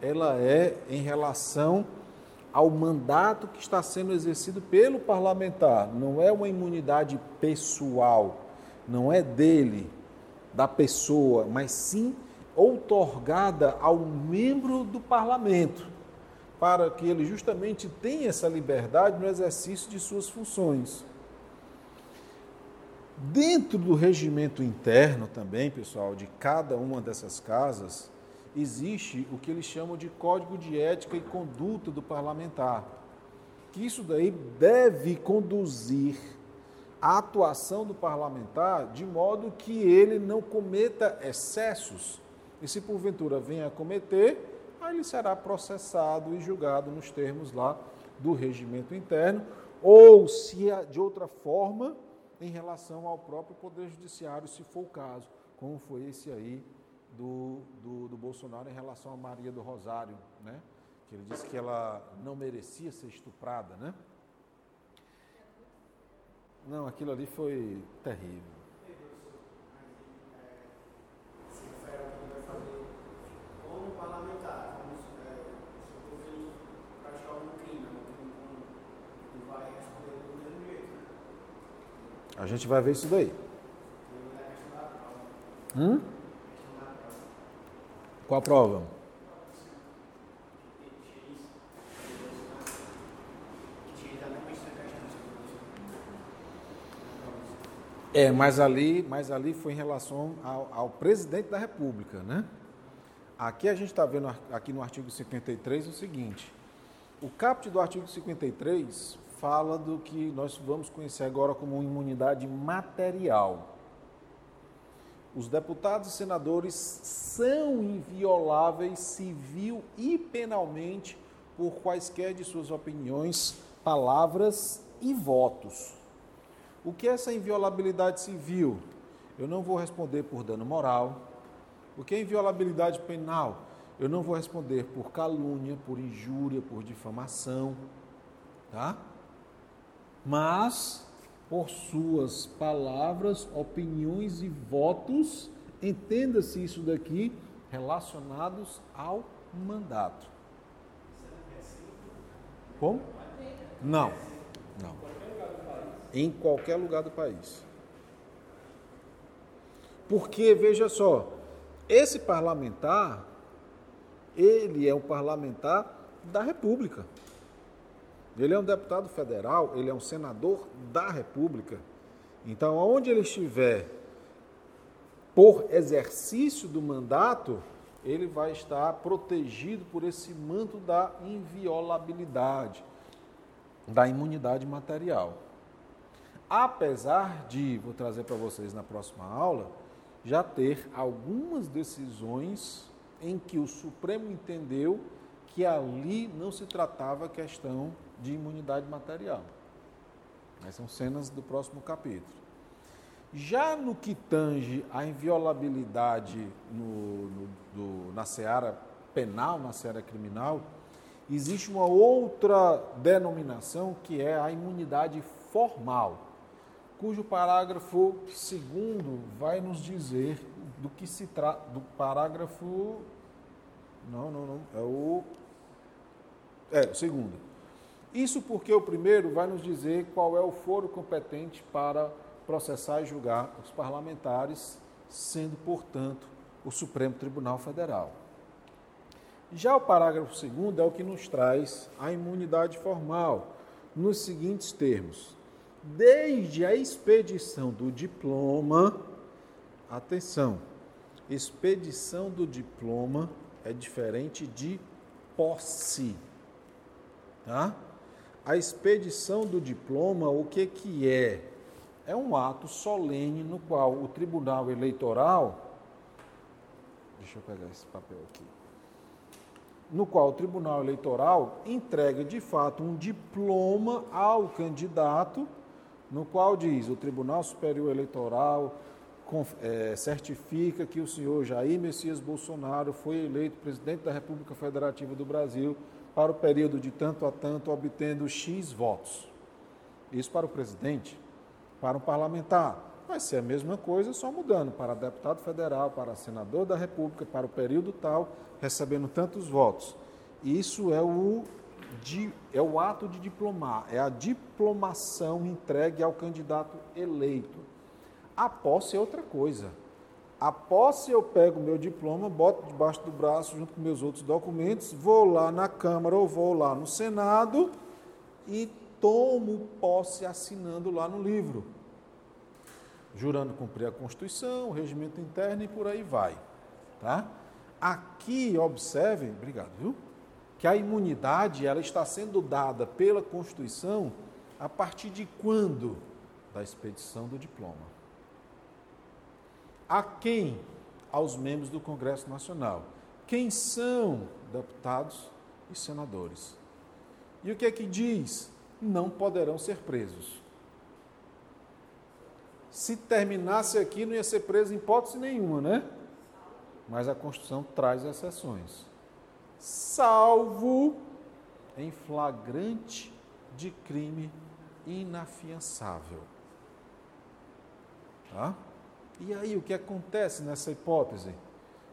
Speaker 2: ela é em relação ao mandato que está sendo exercido pelo parlamentar, não é uma imunidade pessoal, não é dele, da pessoa, mas sim outorgada ao membro do parlamento, para que ele justamente tenha essa liberdade no exercício de suas funções. Dentro do regimento interno também, pessoal, de cada uma dessas casas, existe o que eles chamam de Código de Ética e Conduta do Parlamentar. Que isso daí deve conduzir a atuação do parlamentar de modo que ele não cometa excessos. E se porventura venha a cometer, aí ele será processado e julgado nos termos lá do regimento interno, ou se de outra forma, em relação ao próprio Poder Judiciário, se for o caso, como foi esse aí do, do, do Bolsonaro em relação a Maria do Rosário, né? que ele disse que ela não merecia ser estuprada, né? Não, aquilo ali foi terrível. A gente vai ver isso daí. Hum? Qual a prova? É, mas ali, mas ali foi em relação ao, ao presidente da República, né? Aqui a gente está vendo aqui no artigo 53 o seguinte: o caput do artigo 53 fala do que nós vamos conhecer agora como imunidade material. Os deputados e senadores são invioláveis civil e penalmente por quaisquer de suas opiniões, palavras e votos. O que é essa inviolabilidade civil? Eu não vou responder por dano moral. O que é inviolabilidade penal? Eu não vou responder por calúnia, por injúria, por difamação, tá? Mas por suas palavras, opiniões e votos, entenda-se isso daqui, relacionados ao mandato. Como? Não, não. Em qualquer lugar do país. Porque, veja só, esse parlamentar, ele é um parlamentar da República. Ele é um deputado federal, ele é um senador da República. Então, onde ele estiver por exercício do mandato, ele vai estar protegido por esse manto da inviolabilidade, da imunidade material. Apesar de, vou trazer para vocês na próxima aula, já ter algumas decisões em que o Supremo entendeu que ali não se tratava questão de imunidade material. Essas são cenas do próximo capítulo. Já no que tange a inviolabilidade no, no, do, na seara penal, na seara criminal, existe uma outra denominação que é a imunidade formal, cujo parágrafo segundo vai nos dizer do que se trata, do parágrafo, não, não, não, é o, é, o segundo. Isso porque o primeiro vai nos dizer qual é o foro competente para processar e julgar os parlamentares, sendo, portanto, o Supremo Tribunal Federal. Já o parágrafo segundo é o que nos traz a imunidade formal, nos seguintes termos: desde a expedição do diploma, atenção, expedição do diploma é diferente de posse, tá? A expedição do diploma, o que, que é? É um ato solene no qual o Tribunal Eleitoral. Deixa eu pegar esse papel aqui. No qual o Tribunal Eleitoral entrega de fato um diploma ao candidato, no qual diz o Tribunal Superior Eleitoral é, certifica que o senhor Jair Messias Bolsonaro foi eleito presidente da República Federativa do Brasil para o período de tanto a tanto, obtendo X votos. Isso para o presidente, para um parlamentar. Vai ser a mesma coisa, só mudando para deputado federal, para senador da República, para o período tal, recebendo tantos votos. Isso é o, é o ato de diplomar, é a diplomação entregue ao candidato eleito. A posse é outra coisa. A posse eu pego meu diploma, boto debaixo do braço junto com meus outros documentos, vou lá na Câmara ou vou lá no Senado e tomo posse assinando lá no livro. Jurando cumprir a Constituição, o regimento interno e por aí vai. Tá? Aqui, observem, obrigado, viu? Que a imunidade ela está sendo dada pela Constituição a partir de quando? Da expedição do diploma. A quem? Aos membros do Congresso Nacional. Quem são deputados e senadores? E o que é que diz? Não poderão ser presos. Se terminasse aqui, não ia ser preso em hipótese nenhuma, né? Mas a Constituição traz exceções. Salvo em flagrante de crime inafiançável. Tá? E aí, o que acontece nessa hipótese?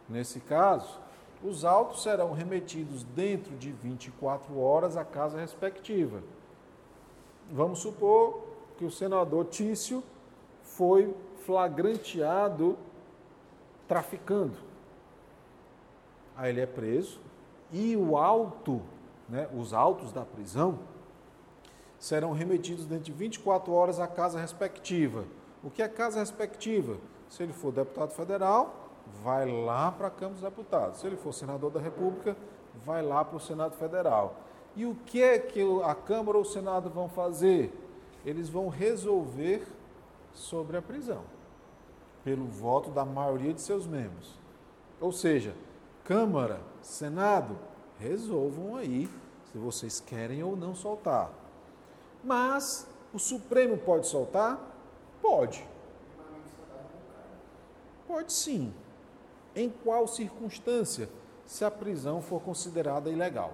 Speaker 2: Nesse caso, os autos serão remetidos dentro de 24 horas à casa respectiva. Vamos supor que o senador Tício foi flagranteado traficando. Aí ele é preso e o auto, né, os autos da prisão, serão remetidos dentro de 24 horas à casa respectiva. O que é casa respectiva? Se ele for deputado federal, vai lá para a Câmara dos Deputados. Se ele for senador da República, vai lá para o Senado Federal. E o que é que a Câmara ou o Senado vão fazer? Eles vão resolver sobre a prisão. pelo voto da maioria de seus membros. Ou seja, Câmara, Senado, resolvam aí se vocês querem ou não soltar. Mas o Supremo pode soltar? Pode. Pode sim. Em qual circunstância? Se a prisão for considerada ilegal.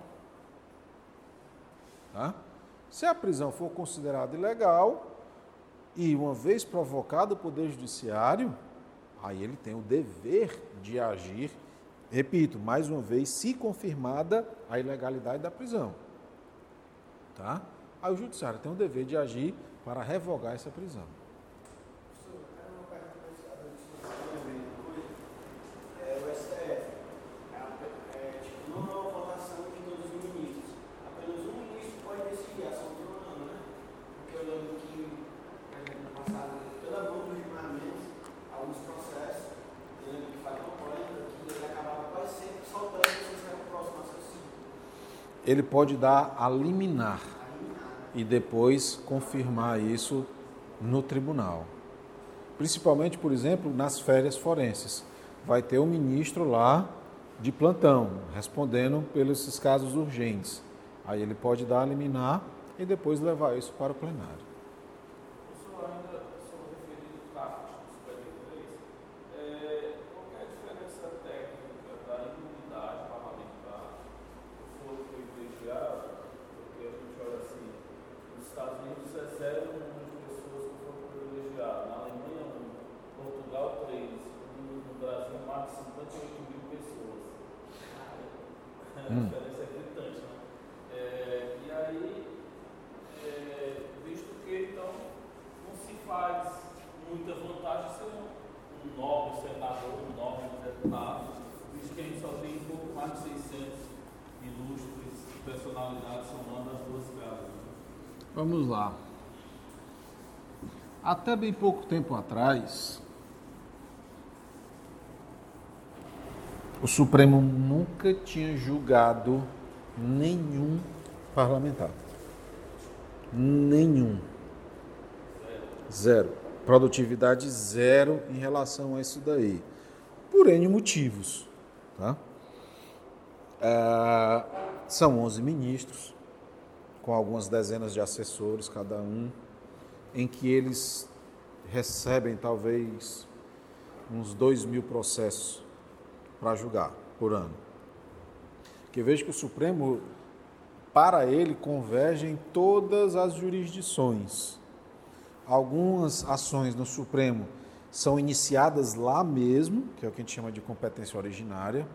Speaker 2: Tá? Se a prisão for considerada ilegal e uma vez provocado o Poder Judiciário, aí ele tem o dever de agir, repito, mais uma vez, se confirmada a ilegalidade da prisão. Tá? Aí o Judiciário tem o dever de agir para revogar essa prisão.
Speaker 5: É, o STF, é, é, tipo, não é uma votação de todos os ministros. Apenas um ministro pode decidir a soltura ou não, né? Porque eu lembro que, por exemplo, no passado, pela mão dos julgamentos, alguns processos, eu lembro que faz uma polêmica que ele acabava quase sempre soltando sem ser o próximo assassino.
Speaker 2: Ele pode dar a liminar e depois confirmar isso no tribunal. Principalmente, por exemplo, nas férias forenses. Vai ter um ministro lá de plantão, respondendo pelos casos urgentes. Aí ele pode dar a liminar e depois levar isso para o plenário.
Speaker 4: Professor, ainda sobre o referido CAPT do 53, é, qual que é a diferença técnica da imunidade parlamentar do foro privilegiado? Porque a gente olha assim, nos Estados Unidos é zero o número de pessoas que foram privilegiadas, na Alemanha um, Portugal três, no, no Brasil mais de 58 mil pessoas. A
Speaker 2: Hum.
Speaker 4: diferença é gritante, né? É, e aí, é, visto que então não se faz muita vantagem ser um, um nobre senador, um nobre deputado, visto que a gente só tem um pouco mais de 600 ilustres personalidades somando as duas casas. né?
Speaker 2: Vamos lá. Até bem pouco tempo atrás, o Supremo nunca tinha julgado nenhum parlamentar. Nenhum. Zero. Produtividade zero em relação a isso daí. Por N motivos. Tá? Ah, são 11 ministros, com algumas dezenas de assessores cada um, em que eles recebem talvez uns 2 mil processos para julgar por ano. Que vejo que o Supremo, para ele, converge em todas as jurisdições. Algumas ações no Supremo são iniciadas lá mesmo, que é o que a gente chama de competência originária,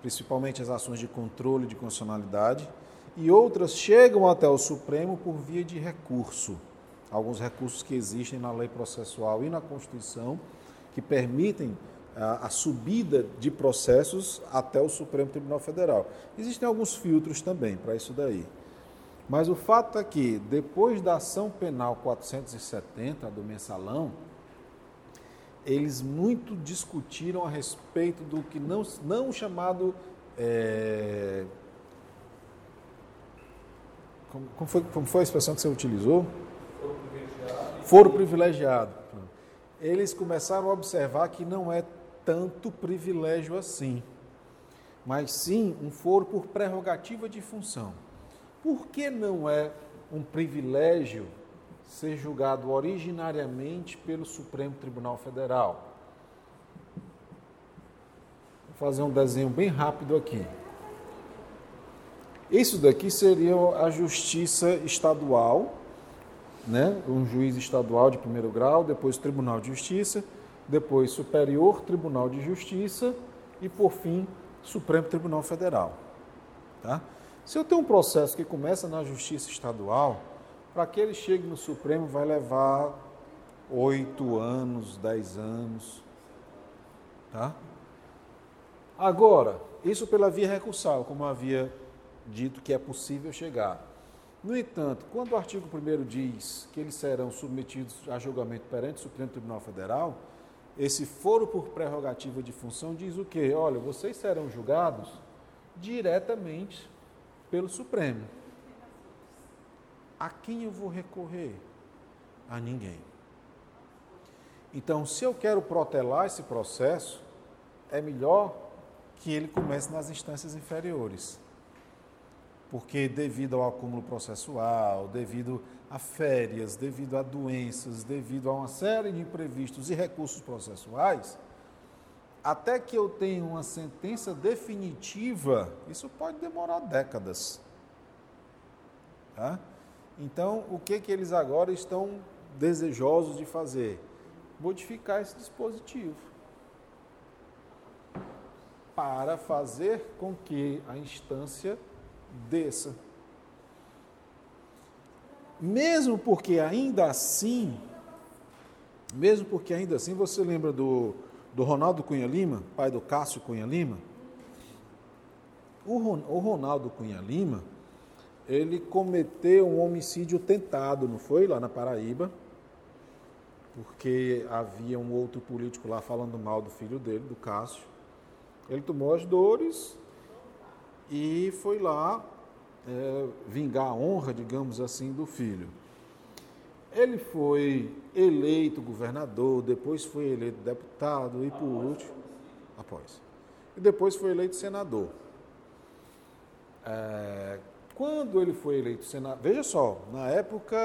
Speaker 2: principalmente as ações de controle de constitucionalidade, e outras chegam até o Supremo por via de recurso. Alguns recursos que existem na lei processual e na Constituição que permitem a, a subida de processos até o Supremo Tribunal Federal. Existem alguns filtros também para isso daí. Mas o fato é que, depois da ação penal 470 do mensalão, eles muito discutiram a respeito do que não, não chamado. é, como, como foi, como foi a expressão que você utilizou? Foro privilegiado. Eles começaram a observar que não é tanto privilégio assim, mas sim um foro por prerrogativa de função. Por que não é um privilégio ser julgado originariamente pelo Supremo Tribunal Federal? Vou fazer um desenho bem rápido aqui. Isso daqui seria a justiça estadual, né? um juiz estadual de primeiro grau, depois Tribunal de Justiça, depois Superior Tribunal de Justiça e, por fim, Supremo Tribunal Federal. Tá? Se eu tenho um processo que começa na Justiça Estadual, para que ele chegue no Supremo vai levar oito anos, dez anos. Tá? Agora, isso pela via recursal, como havia dito que é possível chegar. No entanto, quando o artigo 1 diz que eles serão submetidos a julgamento perante o Supremo Tribunal Federal, esse foro por prerrogativa de função diz o quê? Olha, vocês serão julgados diretamente pelo Supremo. A quem eu vou recorrer? A ninguém. Então, se eu quero protelar esse processo, é melhor que ele comece nas instâncias inferiores. Porque devido ao acúmulo processual, devido a férias, devido a doenças, devido a uma série de imprevistos e recursos processuais, até que eu tenha uma sentença definitiva, isso pode demorar décadas. Tá? Então, o que, que eles agora estão desejosos de fazer? Modificar esse dispositivo para fazer com que a instância desça. Mesmo porque ainda assim, mesmo porque ainda assim, você lembra do, do Ronaldo Cunha Lima, pai do Cássio Cunha Lima? O, o Ronaldo Cunha Lima, ele cometeu um homicídio tentado, não foi? Lá na Paraíba, porque havia um outro político lá falando mal do filho dele, do Cássio. Ele tomou as dores e foi lá é, vingar a honra, digamos assim, do filho. Ele foi eleito governador, depois foi eleito deputado e por último, após. E depois foi eleito senador. É, quando ele foi eleito senador, veja só, na época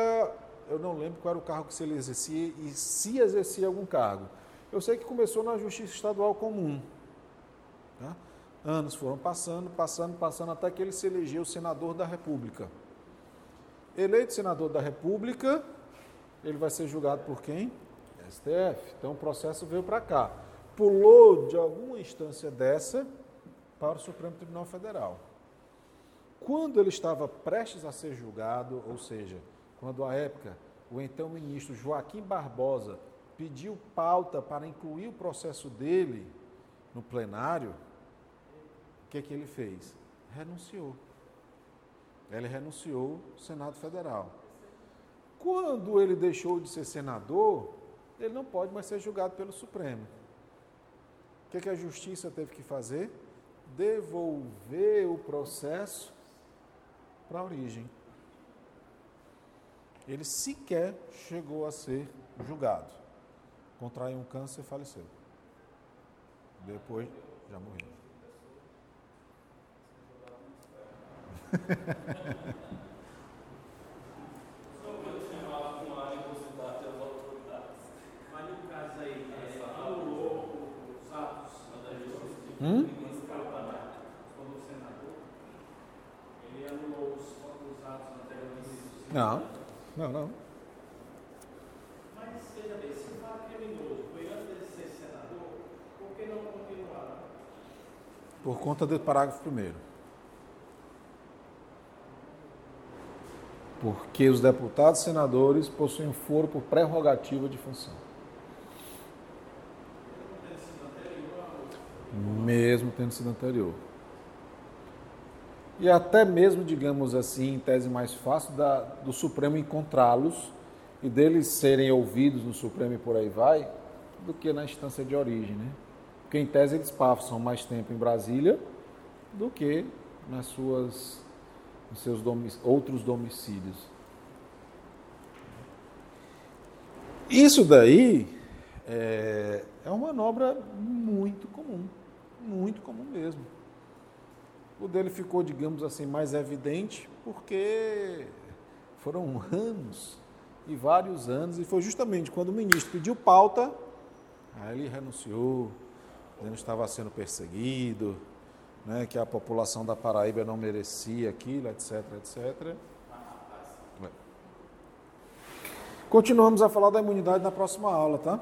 Speaker 2: eu não lembro qual era o cargo que ele exercia e se exercia algum cargo. Eu sei que começou na Justiça Estadual Comum. Tá? Anos foram passando, passando, passando, até que ele se elegeu senador da República. Eleito senador da República, ele vai ser julgado por quem? STF. Então o processo veio para cá. Pulou de alguma instância dessa para o Supremo Tribunal Federal. Quando ele estava prestes a ser julgado, ou seja, quando à época o então ministro Joaquim Barbosa pediu pauta para incluir o processo dele no plenário, que, que ele fez? Renunciou. Ele renunciou ao Senado Federal. Quando ele deixou de ser senador, ele não pode mais ser julgado pelo Supremo. O que, que a justiça teve que fazer? Devolver o processo para a origem. Ele sequer chegou a ser julgado. Contraiu um câncer e faleceu. Depois já morreu.
Speaker 4: Mas no caso aí, é, anulou os atos da
Speaker 2: Hum?
Speaker 4: quando o senador, ele anulou os, os atos anteriores.
Speaker 2: Não, não, não.
Speaker 4: Mas veja bem, se o fato criminoso foi antes de ser senador, por que não continuar?
Speaker 2: Por conta do parágrafo primeiro. Porque os deputados e senadores possuem foro por prerrogativa de função. Mesmo tendo sido anterior. E até mesmo, digamos assim, em tese mais fácil, da, do Supremo encontrá-los e deles serem ouvidos no Supremo e por aí vai, do que na instância de origem, né? Porque em tese eles passam mais tempo em Brasília do que nas suas, nos seus domic, outros domicílios. Isso daí é, é uma manobra muito comum, muito comum mesmo. O dele ficou, digamos assim, mais evidente porque foram anos e vários anos, e foi justamente quando o ministro pediu pauta, aí ele renunciou, dizendo que estava sendo perseguido, né, que a população da Paraíba não merecia aquilo, etc, etc. Continuamos a falar da imunidade na próxima aula, tá?